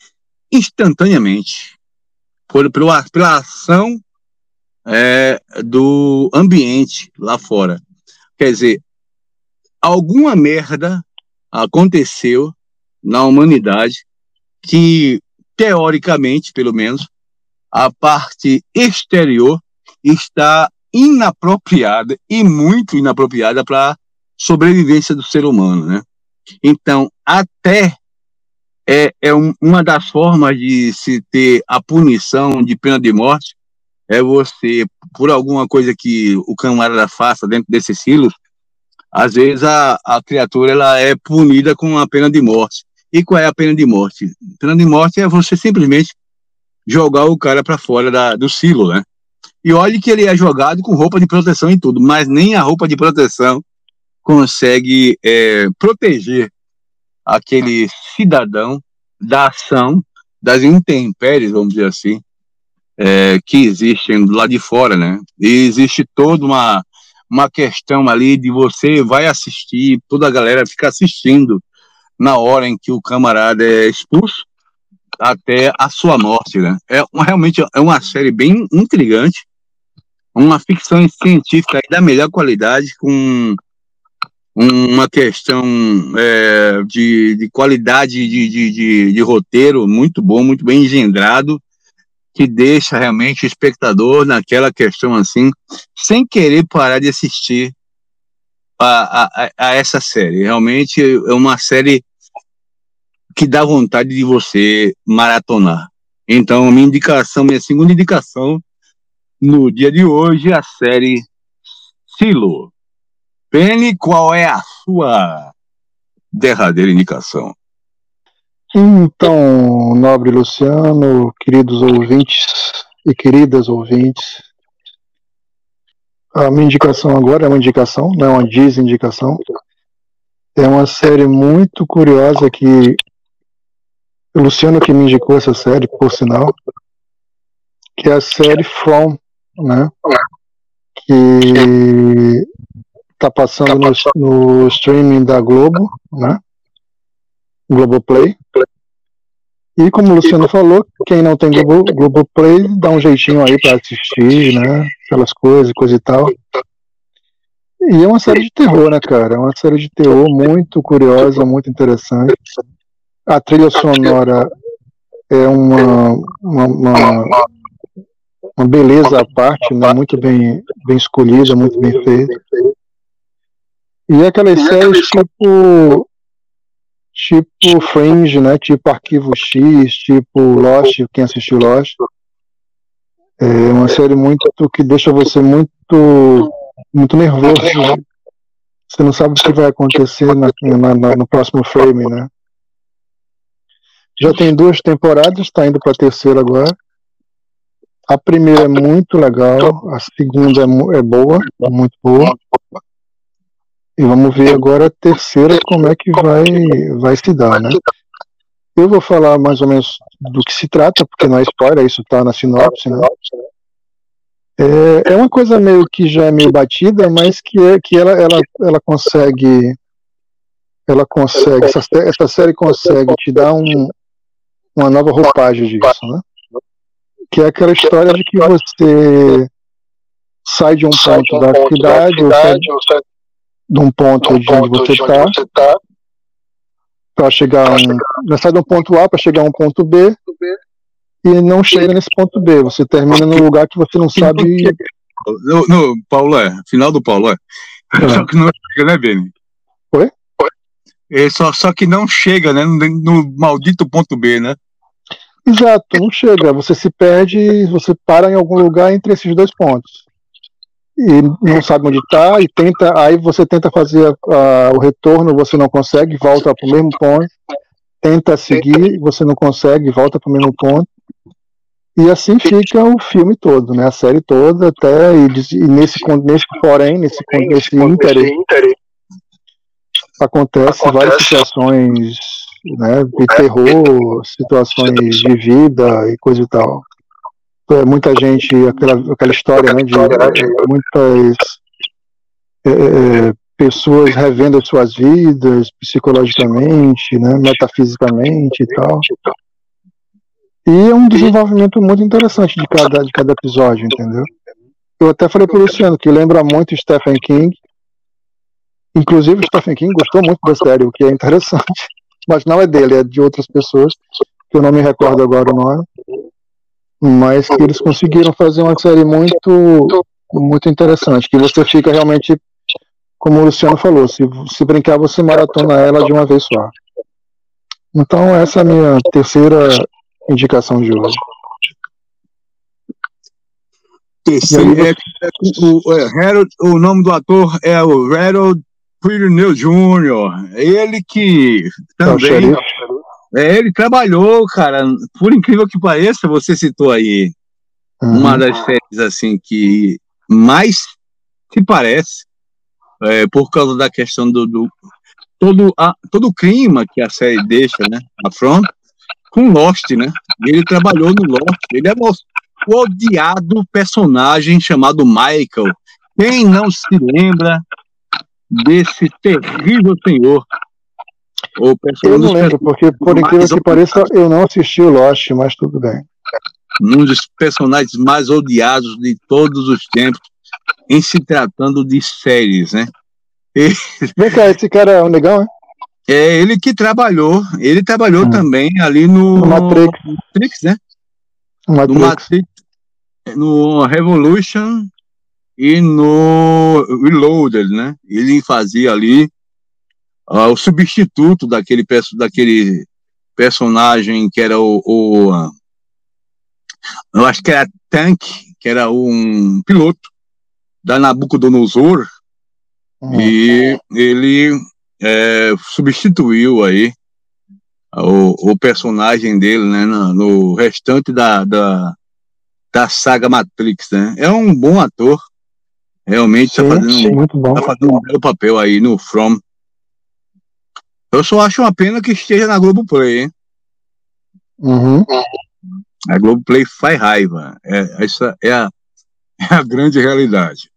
instantaneamente por, pela, pela ação é, do ambiente lá fora. Quer dizer, alguma merda aconteceu na humanidade que, teoricamente, pelo menos, a parte exterior está inapropriada e muito inapropriada para sobrevivência do ser humano, né? Então, até é, é um, uma das formas de se ter a punição de pena de morte é você, por alguma coisa que o camarada faça dentro desses silos, às vezes a, a criatura ela é punida com a pena de morte. E qual é a pena de morte? A pena de morte é você simplesmente jogar o cara para fora da, do silo, né? E olhe que ele é jogado com roupa de proteção e tudo, mas nem a roupa de proteção consegue é, proteger aquele cidadão da ação das intempéries, vamos dizer assim, é, que existem lá de fora, né? E existe toda uma uma questão ali de você vai assistir, toda a galera fica assistindo na hora em que o camarada é expulso até a sua morte, né? É realmente é uma série bem intrigante uma ficção científica da melhor qualidade, com uma questão é, de, de, qualidade de, de, de, de, roteiro muito bom, muito bem engendrado, que deixa realmente o espectador naquela questão assim, sem querer parar de assistir a, a, a essa série. Realmente é uma série que dá vontade de você maratonar. Então, minha indicação, minha segunda indicação no dia de hoje, é a série Silo. Penny, qual é a sua derradeira indicação? Então, nobre Luciano, queridos ouvintes e queridas ouvintes, a minha indicação agora é uma indicação, não é uma desindicação. É uma série muito curiosa que o Luciano que me indicou essa série, por sinal, que é a série From, né? Que tá passando no, no streaming da Globo, né? Globoplay. E como o Luciano falou, quem não tem Globo, Globoplay, dá um jeitinho aí para assistir, né? Aquelas coisas, coisa e tal. E é uma série de terror, né, cara? É uma série de terror muito curiosa, muito interessante. A trilha sonora é uma, uma, uma, uma beleza à parte, né? muito bem, bem escolhida, muito bem feita. E aquelas séries tipo tipo Fringe, né? Tipo Arquivo X, tipo Lost, quem assistiu Lost. É uma série muito que deixa você muito muito nervoso. Né? Você não sabe o que vai acontecer na, na, na, no próximo frame, né? Já tem duas temporadas, está indo para a terceira agora. A primeira é muito legal, a segunda é, é boa, muito boa. E vamos ver agora a terceira como é que vai, vai se dar, né? Eu vou falar mais ou menos do que se trata, porque não é spoiler, isso está na sinopse, né? É, é uma coisa meio que já é meio batida, mas que, é, que ela, ela, ela consegue. Ela consegue. Essa, essa série consegue te dar um, uma nova roupagem disso, né? Que é aquela história de que você sai de um ponto da cidade, ou sai de um ponto de onde você está tá, para chegar a um. Sai de um ponto A para chegar a um ponto B e não chega nesse ponto B. Você termina num lugar que você não sabe. No, no Paulo é, final do Paulo é. é. Só que não chega, né, Beni? Oi? É só, só que não chega, né? No, no maldito ponto B, né? Exato, não chega. Você se perde, você para em algum lugar entre esses dois pontos e não sabe onde está e tenta, aí você tenta fazer uh, o retorno, você não consegue, volta para o mesmo ponto, tenta seguir, você não consegue, volta para o mesmo ponto. E assim fica o filme todo, né? A série toda, até e, e nesse, nesse porém, nesse, nesse ínter, acontece várias situações né, de terror, situações de vida e coisa e tal. É, muita gente, aquela, aquela história né, de muitas é, é, pessoas revendo as suas vidas psicologicamente, né, metafisicamente e tal. E é um desenvolvimento muito interessante de cada, de cada episódio, entendeu? Eu até falei para o Luciano que lembra muito Stephen King. Inclusive, Stephen King gostou muito da série, o que é interessante. Mas não é dele, é de outras pessoas, que eu não me recordo agora o nome mas que eles conseguiram fazer uma série muito muito interessante, que você fica realmente, como o Luciano falou, se, se brincar, você maratona ela de uma vez só. Então, essa é a minha terceira indicação de hoje. Terceiro, é, o, é, Harold, o nome do ator é o Harold Pringle Jr. Ele que também. É é, ele trabalhou, cara, por incrível que pareça, você citou aí uhum. uma das séries assim que mais se parece, é, por causa da questão do, do todo, a, todo o clima que a série deixa, né, a Front, com Lost, né? Ele trabalhou no Lost, ele é o odiado personagem chamado Michael. Quem não se lembra desse terrível senhor eu não lembro, porque por incrível que pareça, eu não assisti o Lost, mas tudo bem. um dos personagens mais odiados de todos os tempos, em se tratando de séries, né? E... Vem cá, esse cara é um negão, é? É ele que trabalhou, ele trabalhou hum. também ali no, no Matrix. Matrix, né? Matrix. No Matrix, no Revolution e no Reloaded, né? Ele fazia ali uh, o substituto daquele, daquele personagem que era o, o uh, eu acho que era Tank, que era um piloto da Nabucodonosor, uhum. e ele é, substituiu aí o, o, personagem dele, né, no, no restante da, da, da, saga Matrix, né? É um bom ator, realmente está fazendo, tá fazendo um belo papel aí no From. Eu só acho uma pena que esteja na Globoplay, hein? Uhum. A Globoplay faz raiva. É, essa é a, é a grande realidade.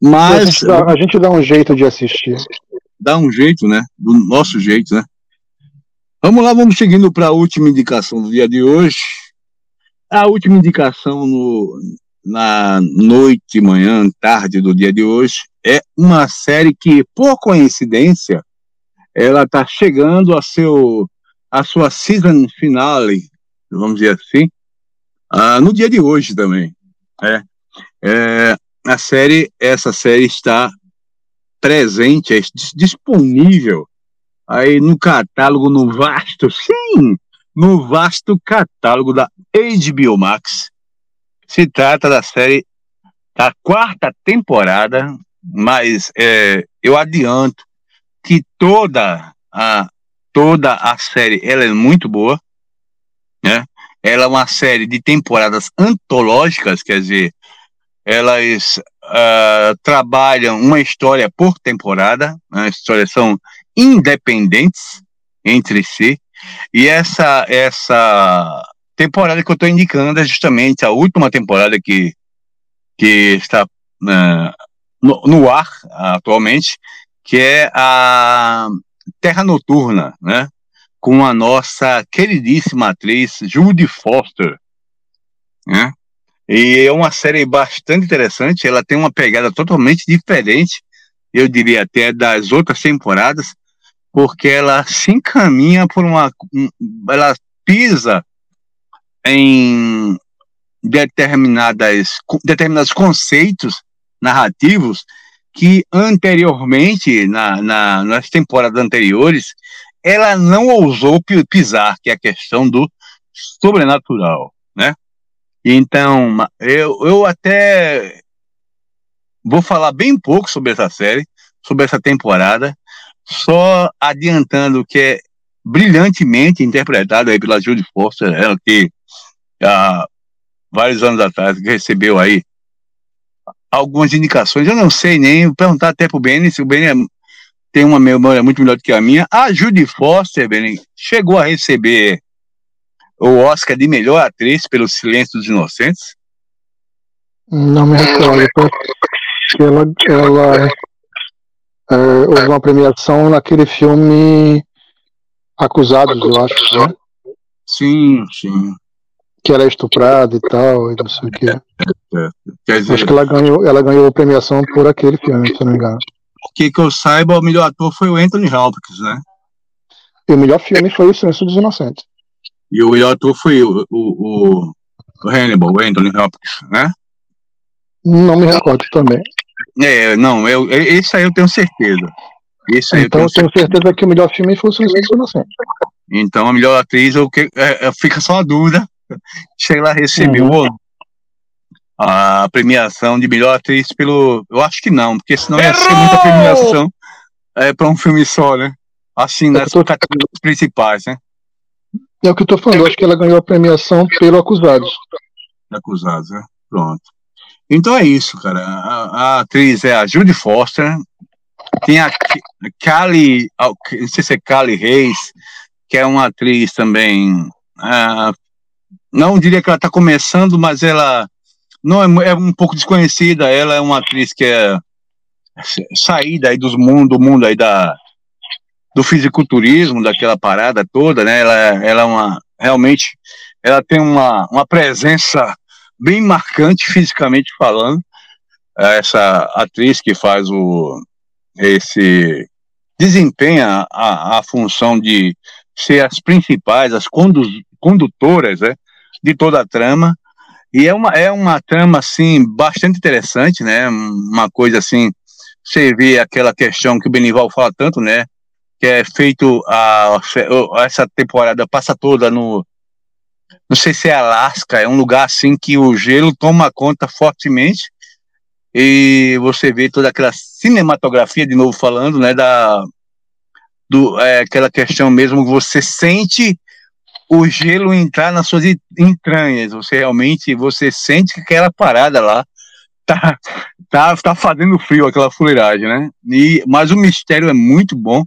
Mas. A gente, dá, a gente, dá, um jeito de assistir. Dá um jeito, né? Do nosso jeito, né? Vamos lá, vamos seguindo para a última indicação do dia de hoje. A última indicação no, na noite, manhã, tarde do dia de hoje é uma série que, por coincidência, ela está chegando a seu a sua season finale vamos dizer assim, ah, no dia de hoje também. É, é, a série, essa série está presente, é disponível aí no catálogo, no vasto, sim, no vasto catálogo da HBO Max. Se trata da série da quarta temporada, mas é, eu adianto que toda a toda a série ela é muito boa né? Ela é uma série de temporadas antológicas, quer dizer, elas uh, trabalham uma história por temporada, né? as histórias são independentes entre si, e essa, essa temporada que eu estou indicando é justamente a última temporada que, que está uh, no, no ar atualmente, que é a Terra Noturna, né? com a nossa queridíssima atriz Judy Foster, né? E é uma série bastante interessante, ela tem uma pegada totalmente diferente, eu diria até das outras temporadas, porque ela se encaminha por uma ela pisa em determinadas determinados conceitos narrativos que anteriormente na, na, nas temporadas anteriores ela não ousou pisar, que é a questão do sobrenatural, né? Então, eu, eu até vou falar bem pouco sobre essa série, sobre essa temporada, só adiantando que é brilhantemente interpretada pela Judy Foster, ela que há vários anos atrás recebeu aí algumas indicações, eu não sei nem, vou perguntar até pro Benny, se o Benny é tem uma memória muito melhor do que a minha. A Judy Foster, Benny, chegou a receber o Oscar de melhor atriz pelo Silêncio dos Inocentes? Não me recordo. Ela, ela é, houve uma premiação naquele filme Acusados, eu acho, né? Sim, sim. Que era estuprada e tal, e não sei o que. É, é. Dizer... Acho que ela ganhou, ela ganhou a premiação por aquele filme, se não me engano. Porque que eu saiba, o melhor ator foi o Anthony Hopkins, né? E o melhor filme foi O Silêncio dos Inocentes. E o melhor ator foi o, o, o Hannibal, o Anthony Hopkins, né? Não me recordo também. É, não, eu, esse aí eu tenho certeza. Esse então eu tenho, eu tenho certeza. certeza. que o melhor filme foi O Silêncio dos Inocentes. Então a melhor atriz, eu, é, é, fica só a dúvida. Chega lá, recebeu. Uhum a premiação de melhor atriz pelo. Eu acho que não, porque senão ia ser muita premiação é, para um filme só, né? Assim, nas tô... categorias principais, né? É o que eu tô falando, eu acho que ela ganhou a premiação pelo Acusados. Acusados, né? Pronto. Então é isso, cara. A, a atriz é a Judy Foster, tem a Kali, não sei se é Kali Reis, que é uma atriz também. Uh, não diria que ela está começando, mas ela não é, é, um pouco desconhecida. Ela é uma atriz que é saída aí dos mundo, do mundo aí da do fisiculturismo, daquela parada toda, né? Ela, ela é uma realmente ela tem uma, uma presença bem marcante fisicamente falando. Essa atriz que faz o esse desempenha a, a função de ser as principais, as condu, condutoras né, de toda a trama. E é uma, é uma trama, assim, bastante interessante, né? Uma coisa assim, você vê aquela questão que o Benival fala tanto, né? Que é feito a, essa temporada passa toda no, não sei se é Alasca, é um lugar assim que o gelo toma conta fortemente e você vê toda aquela cinematografia, de novo falando, né, da, do, é, aquela questão mesmo que você sente o gelo entrar nas suas entranhas, você realmente, você sente que aquela parada lá tá, tá, tá fazendo frio, aquela fuleiragem, né, e, mas o mistério é muito bom,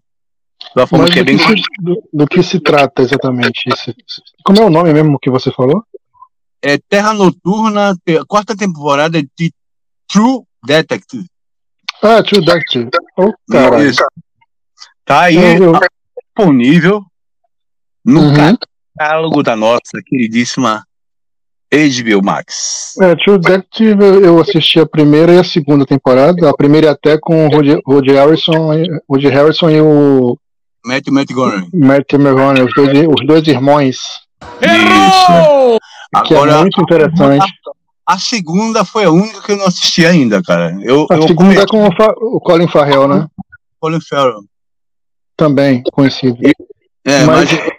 da forma mas que é bem... Que se, do, do, que se trata exatamente? Esse, como é o nome mesmo que você falou? É Terra Noturna, quarta temporada de True Detective. Ah, True Detective. Oh, caralho. Isso. Tá aí eu, eu... disponível no uhum. Catálogo da nossa queridíssima HBO Max. É, True Detective eu assisti a primeira e a segunda temporada. A primeira até com o Roger Harrison, Roger Harrison e o Matthew Montgomery. Matthew Montgomery, os dois, os dois irmãos. Isso. Que é Agora, é muito interessante. A segunda foi a única que eu não assisti ainda, cara. Eu, a eu segunda é com o, Fa o, Colin Farrell, né? Colin Farrell. Também conhecido. É, mas. mas...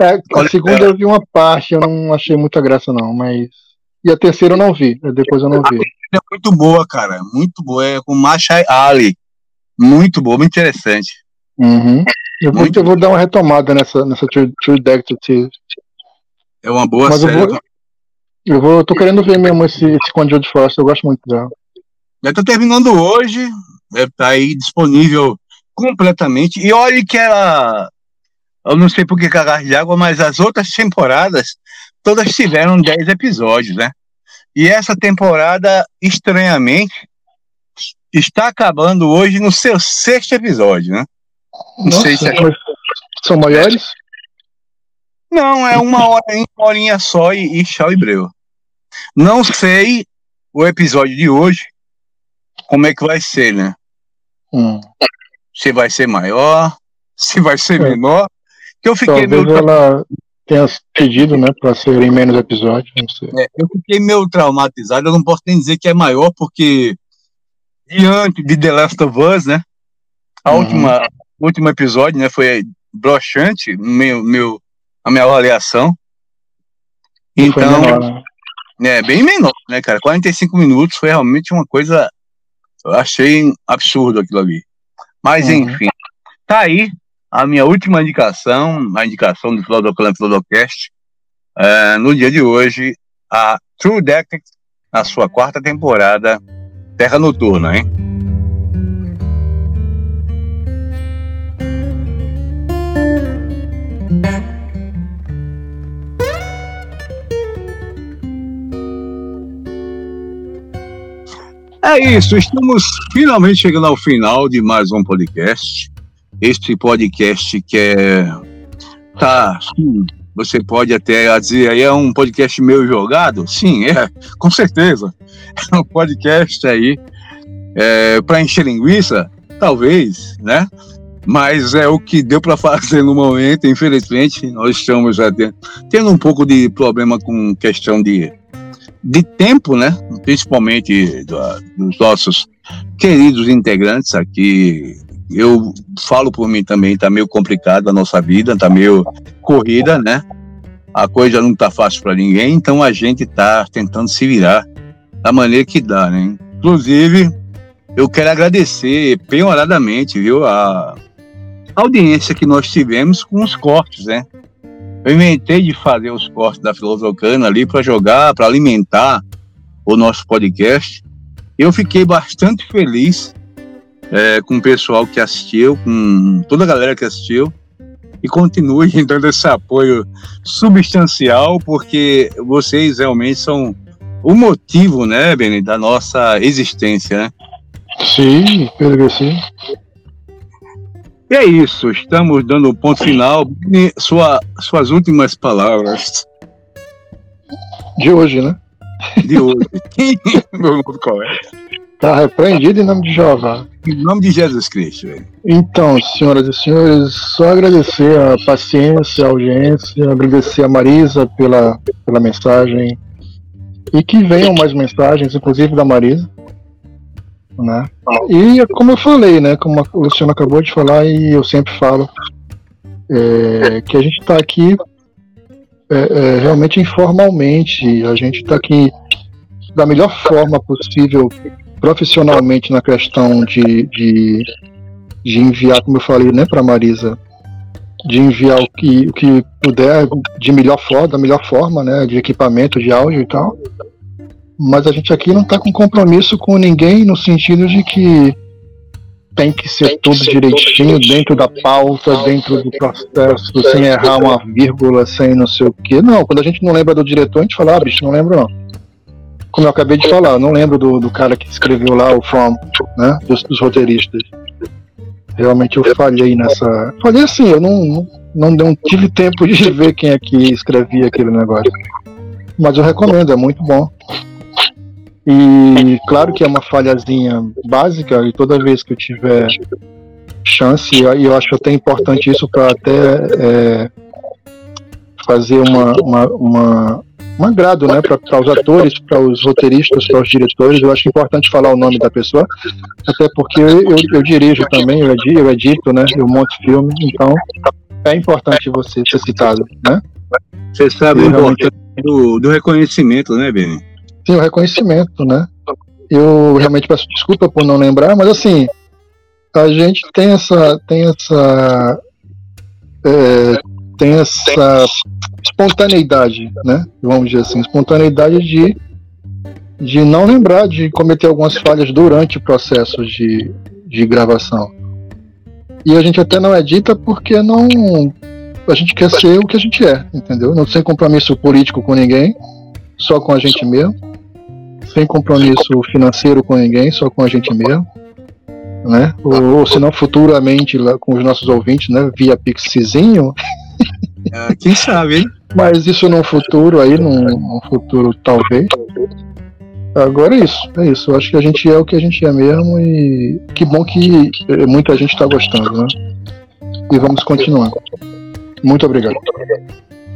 é, a segunda eu vi uma parte, eu não achei muita graça, não, mas. E a terceira eu não vi, depois eu não vi. É muito boa, cara. Muito boa. É com Machai Ali. Muito boa, muito interessante. Uhum. Eu, vou, muito eu vou dar uma retomada nessa, nessa True, True Detective. É uma boa Mas série. Eu vou, eu vou, tô querendo ver mesmo esse, esse Conde de Frost, eu gosto muito dela. Já tô terminando hoje, deve estar tá aí disponível completamente. E olha que ela. Eu não sei por que cagar de água, mas as outras temporadas todas tiveram 10 episódios, né? E essa temporada, estranhamente, está acabando hoje no seu sexto episódio, né? Não Nossa, sei se é... são maiores? Não, é uma hora, uma horinha só e, e tchau e breu. Não sei o episódio de hoje, como é que vai ser, né? Hum. Se vai ser maior, se vai ser é. menor. Que eu fiquei Talvez meio... ela tenha pedido, né, para serem menos episódios. É, eu fiquei meio traumatizado. Eu não posso nem dizer que é maior, porque diante de The Last of Us, né? A uhum. última, último episódio, né, foi broxante, meu, meu, a minha avaliação. Então, menor, né? é bem menor, né, cara? 45 minutos foi realmente uma coisa, eu achei absurdo aquilo ali. Mas uhum. enfim, tá aí a minha última indicação, a indicação do Flodoclan Flodocast, é, no dia de hoje, a True Detective, na sua quarta temporada, Terra Noturna, hein? É isso, estamos finalmente chegando ao final de mais um podcast. Este podcast que é. Tá, sim, você pode até dizer aí é um podcast meio jogado? Sim, é, com certeza. É um podcast aí é, para encher linguiça? Talvez, né? Mas é o que deu para fazer no momento, infelizmente. Nós estamos tendo um pouco de problema com questão de, de tempo, né? Principalmente do, dos nossos queridos integrantes aqui eu falo por mim também, tá meio complicado a nossa vida, tá meio corrida, né? A coisa não tá fácil para ninguém, então a gente tá tentando se virar da maneira que dá, né? Inclusive, eu quero agradecer penhoradamente, viu, a audiência que nós tivemos com os cortes, né? Eu inventei de fazer os cortes da Filosofana ali para jogar, para alimentar o nosso podcast. Eu fiquei bastante feliz é, com o pessoal que assistiu, com toda a galera que assistiu. E continue dando esse apoio substancial, porque vocês realmente são o motivo, né, Beni, da nossa existência, né? Sim, Pedro sim. E é isso, estamos dando o ponto final. Sua, suas últimas palavras. De hoje, né? De hoje. Meu nome qual é? Tá repreendido em nome de Jeová. Em nome de Jesus Cristo, velho. Então, senhoras e senhores, só agradecer a paciência, a audiência, agradecer a Marisa pela, pela mensagem. E que venham mais mensagens, inclusive da Marisa. Né? E como eu falei, né? Como o Luciano acabou de falar e eu sempre falo, é, que a gente está aqui é, é, realmente informalmente, a gente está aqui da melhor forma possível profissionalmente na questão de, de, de enviar, como eu falei, né, para Marisa, de enviar o que, o que puder de melhor forma, da melhor forma, né, de equipamento de áudio e tal mas a gente aqui não está com compromisso com ninguém no sentido de que tem que ser tem que tudo ser direitinho tudo dentro da pauta, dentro do processo, sem errar uma vírgula, sem não sei o quê. Não, quando a gente não lembra do diretor, a gente fala, ah, bicho, não lembro não. Como eu acabei de falar, não lembro do, do cara que escreveu lá o From, né, dos, dos roteiristas. Realmente eu falhei nessa. Falhei assim, eu não, não, não tive tempo de ver quem é que escrevia aquele negócio. Mas eu recomendo, é muito bom. E claro que é uma falhazinha básica, e toda vez que eu tiver chance, e eu acho até importante isso para até é, fazer uma, uma, uma, um agrado né, para os atores, para os roteiristas, para os diretores. Eu acho importante falar o nome da pessoa, até porque eu, eu, eu dirijo também, eu edito, eu edito, né, eu monto filme, então é importante você ser citado. Né? Você sabe realmente... do, do reconhecimento, né, Beni? Sim, o reconhecimento, né? Eu realmente peço desculpa por não lembrar, mas assim, a gente tem essa. tem essa. É, tem essa espontaneidade, né? Vamos dizer assim, espontaneidade de, de não lembrar de cometer algumas falhas durante o processo de, de gravação. E a gente até não edita porque não. A gente quer ser o que a gente é, entendeu? Não sem compromisso político com ninguém, só com a gente mesmo sem compromisso financeiro com ninguém, só com a gente mesmo. Né? Ou, ou se não futuramente lá com os nossos ouvintes, né? Via Pixizinho. Ah, quem sabe, hein? Mas isso num futuro aí, num, num, futuro talvez. Agora é isso, é isso. Eu acho que a gente é o que a gente é mesmo e que bom que muita gente está gostando, né? E vamos continuar. Muito obrigado.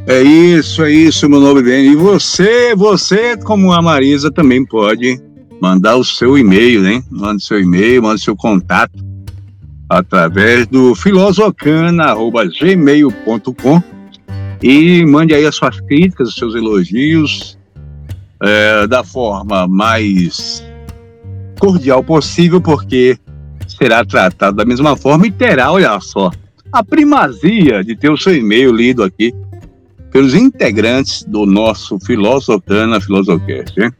É isso, é isso, meu nome bem. E você, você, como a Marisa, também pode mandar o seu e-mail, né? Manda seu e-mail, manda seu contato através do filosocana.gmail.com e mande aí as suas críticas, os seus elogios é, da forma mais cordial possível, porque será tratado da mesma forma e terá, olha só, a primazia de ter o seu e-mail lido aqui pelos integrantes do nosso Filosofana Filosofcast. Hein?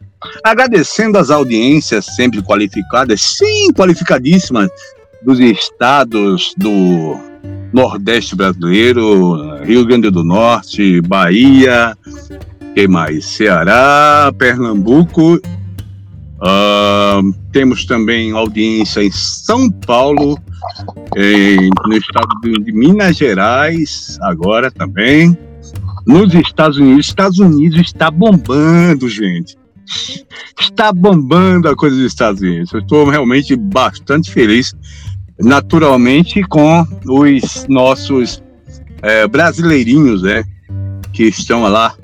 Agradecendo as audiências sempre qualificadas, sim, qualificadíssimas, dos estados do Nordeste brasileiro, Rio Grande do Norte, Bahia, que mais? Ceará, Pernambuco. Uh, temos também audiência em São Paulo, em, no estado de, de Minas Gerais, agora também nos Estados Unidos. Estados Unidos está bombando, gente. Está bombando a coisa dos Estados Unidos. Eu estou realmente bastante feliz, naturalmente, com os nossos é, brasileirinhos, né? Que estão lá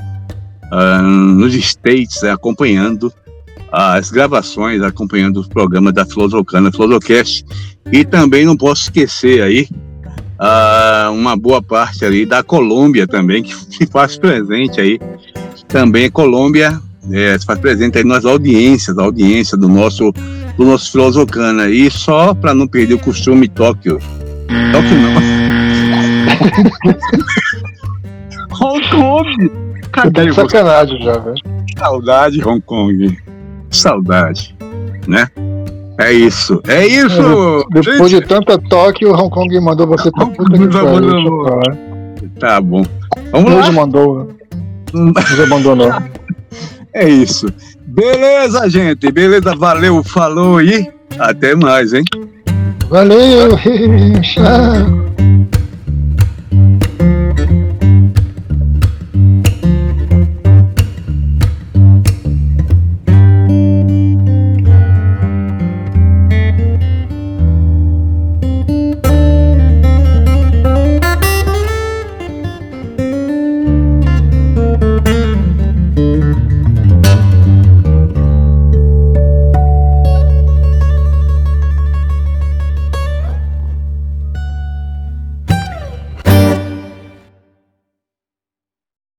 uh, nos States né, acompanhando as gravações, acompanhando os programas da Filosofana, Filosocast. E também não posso esquecer aí uh, uma boa parte ali da Colômbia também, que se faz presente aí. Também Colômbia é, se faz presente aí nas audiências, a audiência do nosso, do nosso Filosocana. E só para não perder o costume, Tóquio. Tóquio não. Hong Kong! Cadê tá sacanagem já, velho. Saudade, Hong Kong. Saudade, né? É isso, é isso! É, depois gente... de tanta toque, o Hong Kong mandou você pra puta que pariu. Tá bom. Vamos Hoje lá. mandou. Nos abandonou. É isso. Beleza, gente. Beleza, valeu, falou e até mais, hein? Valeu, tchau.